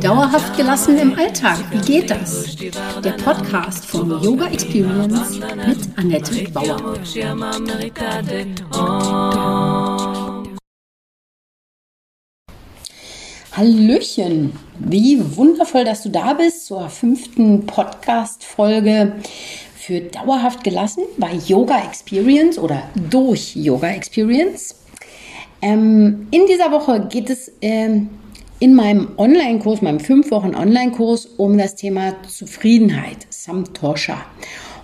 Dauerhaft gelassen im Alltag, wie geht das? Der Podcast von Yoga Experience mit Annette Bauer. Hallöchen, wie wundervoll, dass du da bist zur fünften Podcast-Folge für Dauerhaft gelassen bei Yoga Experience oder durch Yoga Experience. Ähm, in dieser Woche geht es ähm, in meinem Online-Kurs, meinem fünf Wochen Online-Kurs, um das Thema Zufriedenheit, Samtosha.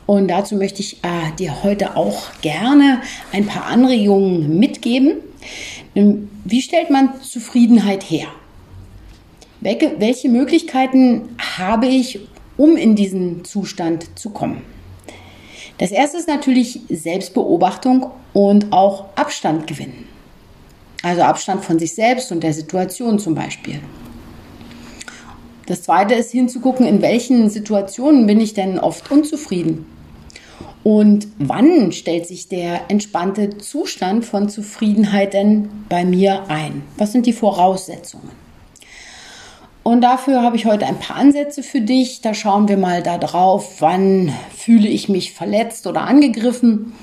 Und dazu möchte ich äh, dir heute auch gerne ein paar Anregungen mitgeben. Ähm, wie stellt man Zufriedenheit her? Welche, welche Möglichkeiten habe ich, um in diesen Zustand zu kommen? Das erste ist natürlich Selbstbeobachtung und auch Abstand gewinnen. Also Abstand von sich selbst und der Situation zum Beispiel. Das zweite ist hinzugucken, in welchen Situationen bin ich denn oft unzufrieden. Und wann stellt sich der entspannte Zustand von Zufriedenheit denn bei mir ein? Was sind die Voraussetzungen? Und dafür habe ich heute ein paar Ansätze für dich. Da schauen wir mal da drauf, wann fühle ich mich verletzt oder angegriffen.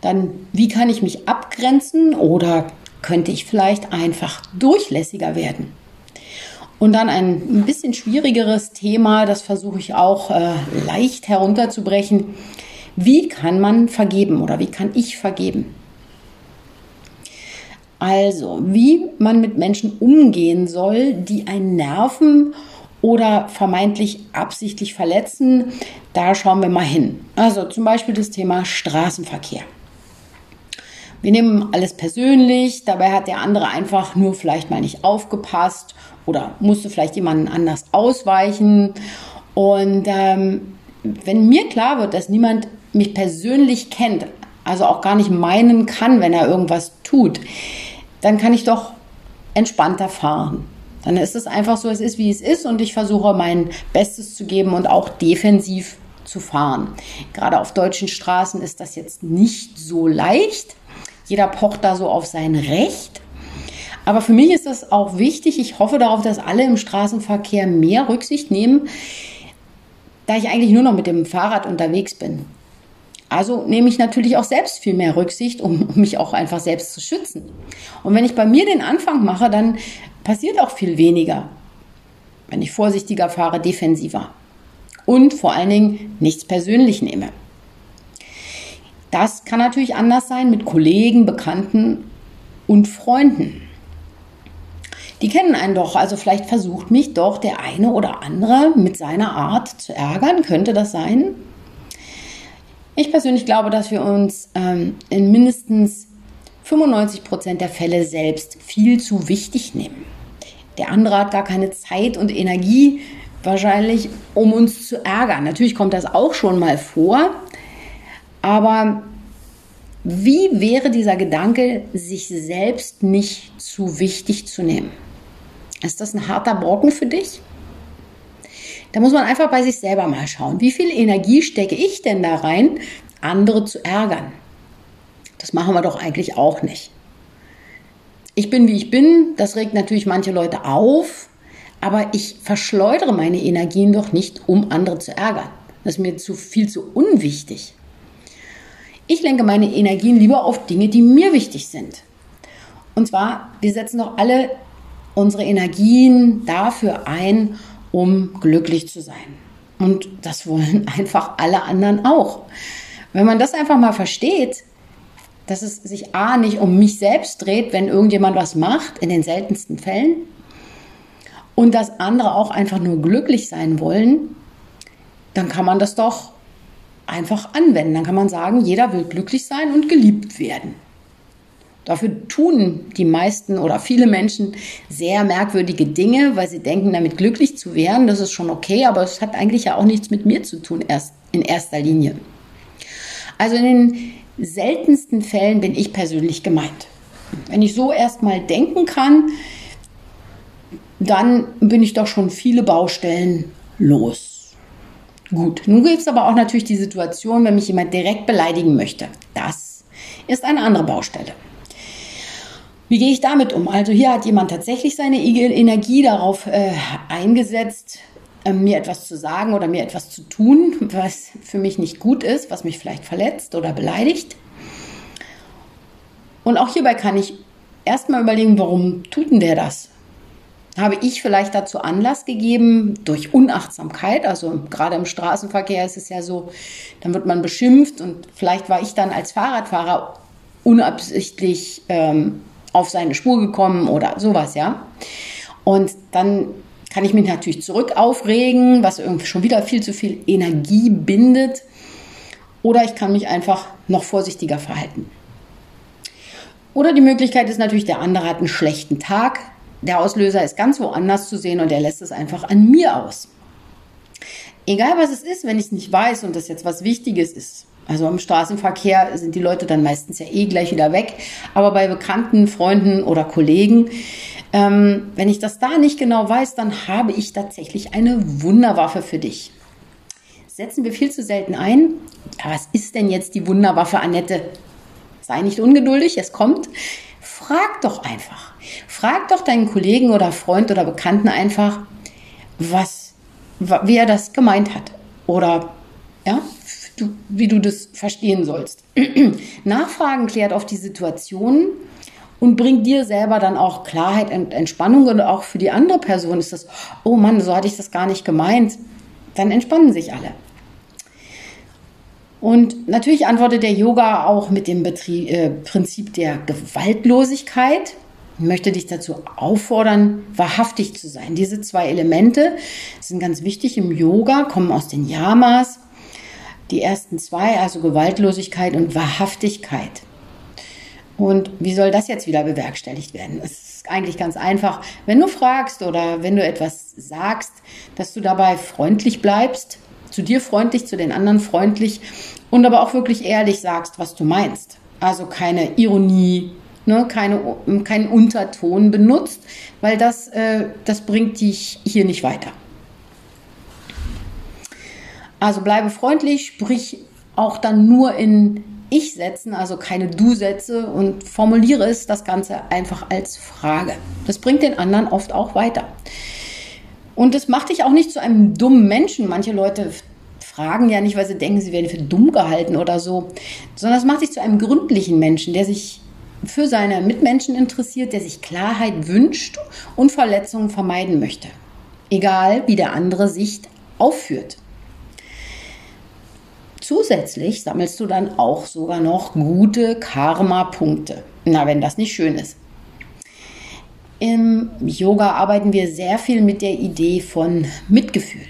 Dann, wie kann ich mich abgrenzen oder könnte ich vielleicht einfach durchlässiger werden. Und dann ein bisschen schwierigeres Thema, das versuche ich auch äh, leicht herunterzubrechen. Wie kann man vergeben oder wie kann ich vergeben? Also, wie man mit Menschen umgehen soll, die einen nerven oder vermeintlich absichtlich verletzen, da schauen wir mal hin. Also zum Beispiel das Thema Straßenverkehr. Wir nehmen alles persönlich, dabei hat der andere einfach nur vielleicht mal nicht aufgepasst oder musste vielleicht jemanden anders ausweichen. Und ähm, wenn mir klar wird, dass niemand mich persönlich kennt, also auch gar nicht meinen kann, wenn er irgendwas tut, dann kann ich doch entspannter fahren. Dann ist es einfach so, es ist wie es ist und ich versuche mein Bestes zu geben und auch defensiv zu fahren. Gerade auf deutschen Straßen ist das jetzt nicht so leicht. Jeder pocht da so auf sein Recht. Aber für mich ist das auch wichtig. Ich hoffe darauf, dass alle im Straßenverkehr mehr Rücksicht nehmen, da ich eigentlich nur noch mit dem Fahrrad unterwegs bin. Also nehme ich natürlich auch selbst viel mehr Rücksicht, um, mich auch einfach selbst zu schützen. Und wenn ich bei mir den Anfang mache, dann passiert auch viel weniger. Wenn ich vorsichtiger fahre, defensiver. Und vor allen Dingen nichts persönlich nehme. Das kann natürlich anders sein mit Kollegen, Bekannten und Freunden. Die kennen einen doch, also vielleicht versucht mich doch der eine oder andere mit seiner Art zu ärgern. Könnte das sein? Ich persönlich glaube, dass wir uns ähm, in mindestens 95 Prozent der Fälle selbst viel zu wichtig nehmen. Der andere hat gar keine Zeit und Energie wahrscheinlich, um uns zu ärgern. Natürlich kommt das auch schon mal vor, aber wie wäre dieser Gedanke, sich selbst nicht zu wichtig zu nehmen? Ist das ein harter Brocken für dich? Da muss man einfach bei sich selber mal schauen. Wie viel Energie stecke ich denn da rein, andere zu ärgern? Das machen wir doch eigentlich auch nicht. Ich bin, wie ich bin. Das regt natürlich manche Leute auf. Aber ich verschleudere meine Energien doch nicht, um andere zu ärgern. Das ist mir zu viel zu unwichtig. Ich lenke meine Energien lieber auf Dinge, die mir wichtig sind. Und zwar, wir setzen doch alle unsere Energien dafür ein, um glücklich zu sein. Und das wollen einfach alle anderen auch. Wenn man das einfach mal versteht, dass es sich A nicht um mich selbst dreht, wenn irgendjemand was macht, in den seltensten Fällen, und dass andere auch einfach nur glücklich sein wollen, dann kann man das doch einfach anwenden. Dann kann man sagen, jeder will glücklich sein und geliebt werden. Dafür tun die meisten oder viele Menschen sehr merkwürdige Dinge, weil sie denken, damit glücklich zu werden, das ist schon okay, aber es hat eigentlich ja auch nichts mit mir zu tun, erst in erster Linie. Also in den seltensten Fällen bin ich persönlich gemeint. Wenn ich so erstmal denken kann, dann bin ich doch schon viele Baustellen los. Gut, nun gibt es aber auch natürlich die Situation, wenn mich jemand direkt beleidigen möchte. Das ist eine andere Baustelle. Wie gehe ich damit um? Also hier hat jemand tatsächlich seine Energie darauf äh, eingesetzt, äh, mir etwas zu sagen oder mir etwas zu tun, was für mich nicht gut ist, was mich vielleicht verletzt oder beleidigt. Und auch hierbei kann ich erstmal überlegen, warum tut denn der das? Habe ich vielleicht dazu Anlass gegeben durch Unachtsamkeit? Also gerade im Straßenverkehr ist es ja so, dann wird man beschimpft und vielleicht war ich dann als Fahrradfahrer unabsichtlich ähm, auf seine Spur gekommen oder sowas, ja. Und dann kann ich mich natürlich zurück aufregen, was irgendwie schon wieder viel zu viel Energie bindet. Oder ich kann mich einfach noch vorsichtiger verhalten. Oder die Möglichkeit ist natürlich, der andere hat einen schlechten Tag. Der Auslöser ist ganz woanders zu sehen und er lässt es einfach an mir aus. Egal was es ist, wenn ich es nicht weiß und das jetzt was Wichtiges ist, also im Straßenverkehr sind die Leute dann meistens ja eh gleich wieder weg. Aber bei Bekannten, Freunden oder Kollegen, ähm, wenn ich das da nicht genau weiß, dann habe ich tatsächlich eine Wunderwaffe für dich. Setzen wir viel zu selten ein. Ja, was ist denn jetzt die Wunderwaffe, Annette? Sei nicht ungeduldig, es kommt. Frag doch einfach. Frag doch deinen Kollegen oder Freund oder Bekannten einfach, was, wie er das gemeint hat. Oder ja, wie du das verstehen sollst. Nachfragen klärt auf die Situation und bringt dir selber dann auch Klarheit und Entspannung und auch für die andere Person ist das, oh Mann, so hatte ich das gar nicht gemeint. Dann entspannen sich alle. Und natürlich antwortet der Yoga auch mit dem Betrie äh, Prinzip der Gewaltlosigkeit. Ich möchte dich dazu auffordern, wahrhaftig zu sein. Diese zwei Elemente sind ganz wichtig im Yoga, kommen aus den Yamas die ersten zwei, also Gewaltlosigkeit und Wahrhaftigkeit. Und wie soll das jetzt wieder bewerkstelligt werden? Es ist eigentlich ganz einfach. Wenn du fragst oder wenn du etwas sagst, dass du dabei freundlich bleibst, zu dir freundlich, zu den anderen freundlich und aber auch wirklich ehrlich sagst, was du meinst. Also keine Ironie, ne, keine, keinen Unterton benutzt, weil das, äh, das bringt dich hier nicht weiter. Also bleibe freundlich, sprich auch dann nur in Ich-Sätzen, also keine Du-Sätze und formuliere es das Ganze einfach als Frage. Das bringt den anderen oft auch weiter. Und es macht dich auch nicht zu einem dummen Menschen. Manche Leute fragen ja nicht, weil sie denken, sie werden für dumm gehalten oder so, sondern es macht dich zu einem gründlichen Menschen, der sich für seine Mitmenschen interessiert, der sich Klarheit wünscht und Verletzungen vermeiden möchte. Egal, wie der andere sich aufführt. Zusätzlich sammelst du dann auch sogar noch gute Karma-Punkte. Na, wenn das nicht schön ist. Im Yoga arbeiten wir sehr viel mit der Idee von Mitgefühl.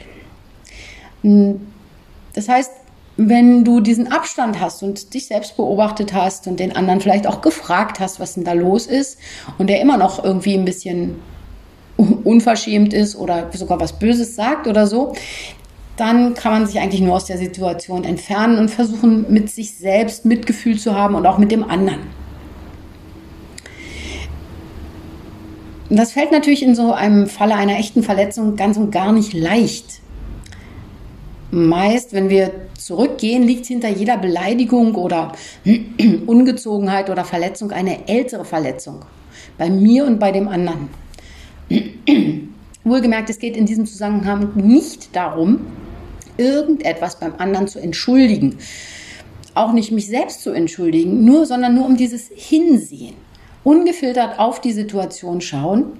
Das heißt, wenn du diesen Abstand hast und dich selbst beobachtet hast und den anderen vielleicht auch gefragt hast, was denn da los ist und der immer noch irgendwie ein bisschen unverschämt ist oder sogar was Böses sagt oder so, dann kann man sich eigentlich nur aus der Situation entfernen und versuchen, mit sich selbst Mitgefühl zu haben und auch mit dem anderen. Das fällt natürlich in so einem Falle einer echten Verletzung ganz und gar nicht leicht. Meist, wenn wir zurückgehen, liegt hinter jeder Beleidigung oder Ungezogenheit oder Verletzung eine ältere Verletzung. Bei mir und bei dem anderen. Wohlgemerkt, es geht in diesem Zusammenhang nicht darum, irgendetwas beim anderen zu entschuldigen. Auch nicht mich selbst zu entschuldigen, nur, sondern nur um dieses Hinsehen. Ungefiltert auf die Situation schauen.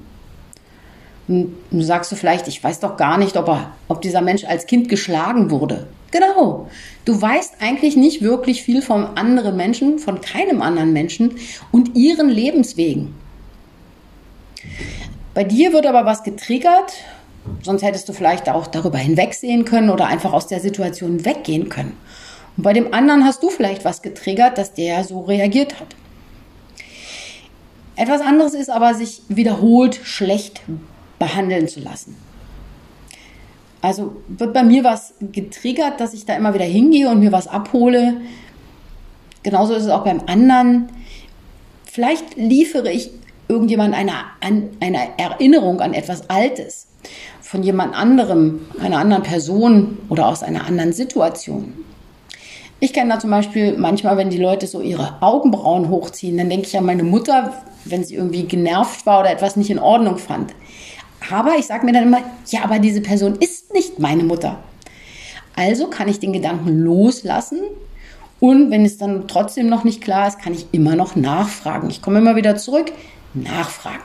Und du sagst du vielleicht, ich weiß doch gar nicht, ob, er, ob dieser Mensch als Kind geschlagen wurde. Genau. Du weißt eigentlich nicht wirklich viel von anderen Menschen, von keinem anderen Menschen und ihren Lebenswegen. Bei dir wird aber was getriggert Sonst hättest du vielleicht auch darüber hinwegsehen können oder einfach aus der Situation weggehen können. Und bei dem anderen hast du vielleicht was getriggert, dass der so reagiert hat. Etwas anderes ist aber, sich wiederholt schlecht behandeln zu lassen. Also wird bei mir was getriggert, dass ich da immer wieder hingehe und mir was abhole. Genauso ist es auch beim anderen. Vielleicht liefere ich irgendjemand eine, eine Erinnerung an etwas Altes von jemand anderem, einer anderen Person oder aus einer anderen Situation. Ich kenne da zum Beispiel manchmal, wenn die Leute so ihre Augenbrauen hochziehen, dann denke ich an meine Mutter, wenn sie irgendwie genervt war oder etwas nicht in Ordnung fand. Aber ich sage mir dann immer, ja, aber diese Person ist nicht meine Mutter. Also kann ich den Gedanken loslassen und wenn es dann trotzdem noch nicht klar ist, kann ich immer noch nachfragen. Ich komme immer wieder zurück, nachfragen.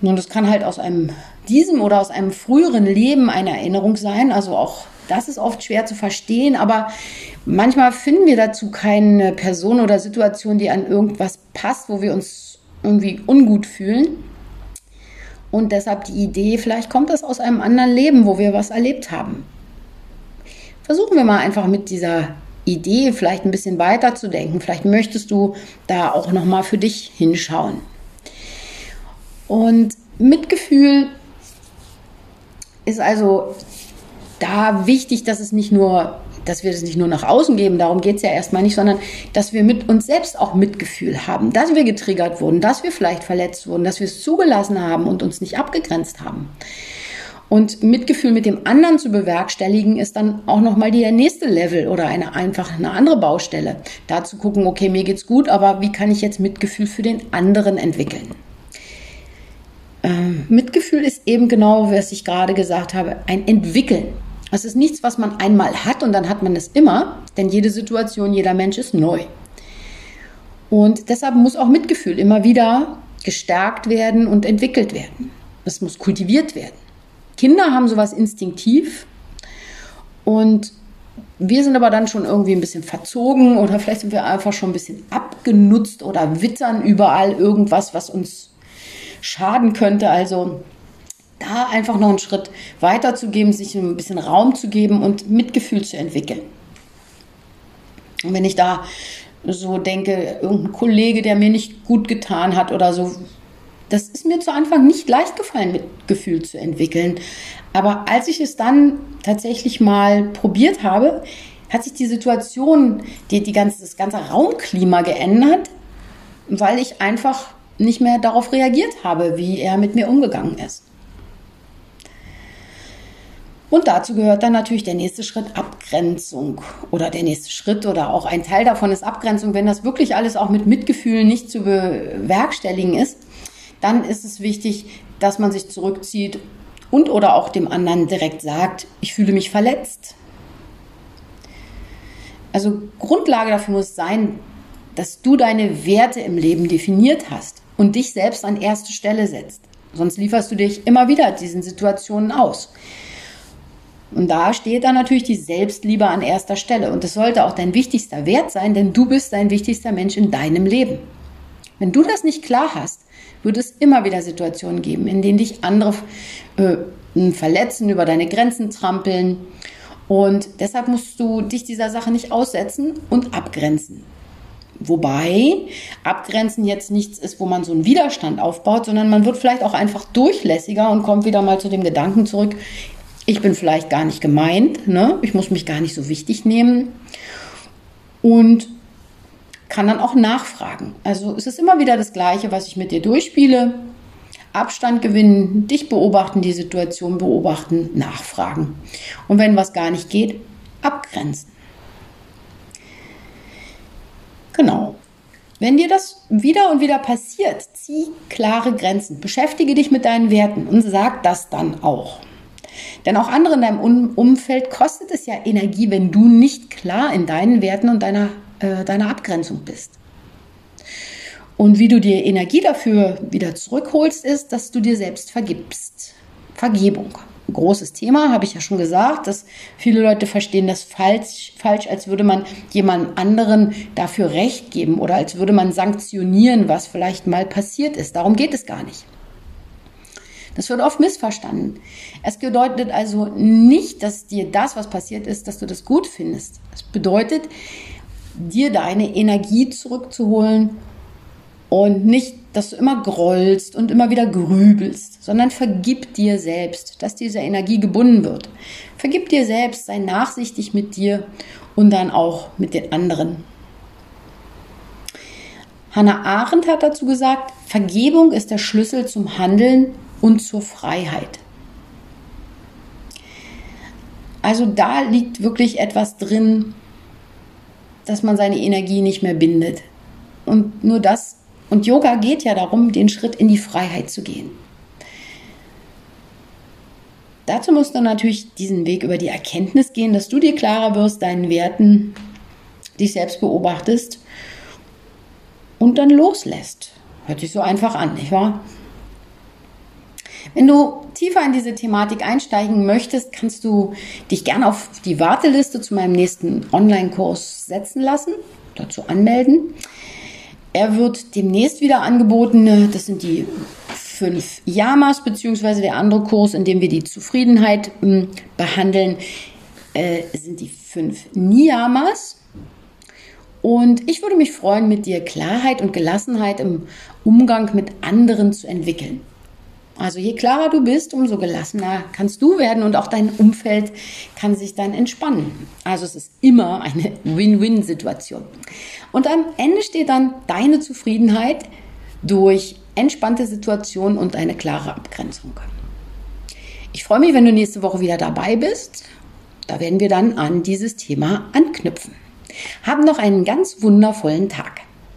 Nun, das kann halt aus einem diesem oder aus einem früheren Leben eine Erinnerung sein. Also auch das ist oft schwer zu verstehen, aber manchmal finden wir dazu keine Person oder Situation, die an irgendwas passt, wo wir uns irgendwie ungut fühlen. Und deshalb die Idee, vielleicht kommt das aus einem anderen Leben, wo wir was erlebt haben. Versuchen wir mal einfach mit dieser Idee vielleicht ein bisschen weiter zu denken. Vielleicht möchtest du da auch noch mal für dich hinschauen. Und Mitgefühl ist also da wichtig, dass es nicht nur, dass wir das nicht nur nach außen geben, darum geht es ja erstmal nicht, sondern dass wir mit uns selbst auch Mitgefühl haben, dass wir getriggert wurden, dass wir vielleicht verletzt wurden, dass wir es zugelassen haben und uns nicht abgegrenzt haben. Und Mitgefühl mit dem anderen zu bewerkstelligen, ist dann auch nochmal der nächste Level oder eine einfach eine andere Baustelle. Da zu gucken, okay, mir geht's gut, aber wie kann ich jetzt Mitgefühl für den anderen entwickeln? Mitgefühl ist eben genau, was ich gerade gesagt habe, ein Entwickeln. Es ist nichts, was man einmal hat und dann hat man es immer, denn jede Situation, jeder Mensch ist neu. Und deshalb muss auch Mitgefühl immer wieder gestärkt werden und entwickelt werden. Es muss kultiviert werden. Kinder haben sowas instinktiv und wir sind aber dann schon irgendwie ein bisschen verzogen oder vielleicht sind wir einfach schon ein bisschen abgenutzt oder wittern überall irgendwas, was uns schaden könnte. Also da einfach noch einen Schritt weiter zu geben, sich ein bisschen Raum zu geben und Mitgefühl zu entwickeln. Und wenn ich da so denke, irgendein Kollege, der mir nicht gut getan hat oder so, das ist mir zu Anfang nicht leicht gefallen, Mitgefühl zu entwickeln. Aber als ich es dann tatsächlich mal probiert habe, hat sich die Situation, die, die ganze, das ganze Raumklima geändert, weil ich einfach nicht mehr darauf reagiert habe, wie er mit mir umgegangen ist. Und dazu gehört dann natürlich der nächste Schritt Abgrenzung oder der nächste Schritt oder auch ein Teil davon ist Abgrenzung. Wenn das wirklich alles auch mit Mitgefühl nicht zu bewerkstelligen ist, dann ist es wichtig, dass man sich zurückzieht und oder auch dem anderen direkt sagt, ich fühle mich verletzt. Also Grundlage dafür muss sein, dass du deine Werte im Leben definiert hast und dich selbst an erste Stelle setzt. Sonst lieferst du dich immer wieder diesen Situationen aus. Und da steht dann natürlich die Selbstliebe an erster Stelle. Und das sollte auch dein wichtigster Wert sein, denn du bist dein wichtigster Mensch in deinem Leben. Wenn du das nicht klar hast, wird es immer wieder Situationen geben, in denen dich andere äh, verletzen, über deine Grenzen trampeln. Und deshalb musst du dich dieser Sache nicht aussetzen und abgrenzen. Wobei Abgrenzen jetzt nichts ist, wo man so einen Widerstand aufbaut, sondern man wird vielleicht auch einfach durchlässiger und kommt wieder mal zu dem Gedanken zurück, ich bin vielleicht gar nicht gemeint, ne? ich muss mich gar nicht so wichtig nehmen und kann dann auch nachfragen. Also es ist immer wieder das Gleiche, was ich mit dir durchspiele. Abstand gewinnen, dich beobachten, die Situation beobachten, nachfragen. Und wenn was gar nicht geht, abgrenzen. Genau. Wenn dir das wieder und wieder passiert, zieh klare Grenzen, beschäftige dich mit deinen Werten und sag das dann auch. Denn auch andere in deinem Umfeld kostet es ja Energie, wenn du nicht klar in deinen Werten und deiner, äh, deiner Abgrenzung bist. Und wie du dir Energie dafür wieder zurückholst, ist, dass du dir selbst vergibst. Vergebung großes Thema, habe ich ja schon gesagt, dass viele Leute verstehen das falsch, falsch, als würde man jemand anderen dafür Recht geben oder als würde man sanktionieren, was vielleicht mal passiert ist. Darum geht es gar nicht. Das wird oft missverstanden. Es bedeutet also nicht, dass dir das, was passiert ist, dass du das gut findest. Es bedeutet, dir deine Energie zurückzuholen und nicht, dass du immer grollst und immer wieder grübelst, sondern vergib dir selbst, dass diese Energie gebunden wird. Vergib dir selbst, sei nachsichtig mit dir und dann auch mit den anderen. Hannah Arendt hat dazu gesagt, Vergebung ist der Schlüssel zum Handeln und zur Freiheit. Also da liegt wirklich etwas drin, dass man seine Energie nicht mehr bindet. Und nur das, und Yoga geht ja darum, den Schritt in die Freiheit zu gehen. Dazu musst du natürlich diesen Weg über die Erkenntnis gehen, dass du dir klarer wirst, deinen Werten, dich selbst beobachtest und dann loslässt. Hört sich so einfach an, nicht wahr? Wenn du tiefer in diese Thematik einsteigen möchtest, kannst du dich gerne auf die Warteliste zu meinem nächsten Online-Kurs setzen lassen, dazu anmelden. Er wird demnächst wieder angeboten. Das sind die fünf Yamas, beziehungsweise der andere Kurs, in dem wir die Zufriedenheit äh, behandeln, äh, sind die fünf Niyamas. Und ich würde mich freuen, mit dir Klarheit und Gelassenheit im Umgang mit anderen zu entwickeln. Also je klarer du bist, umso gelassener kannst du werden und auch dein Umfeld kann sich dann entspannen. Also es ist immer eine Win-Win-Situation. Und am Ende steht dann deine Zufriedenheit durch entspannte Situationen und eine klare Abgrenzung. Ich freue mich, wenn du nächste Woche wieder dabei bist. Da werden wir dann an dieses Thema anknüpfen. Haben noch einen ganz wundervollen Tag.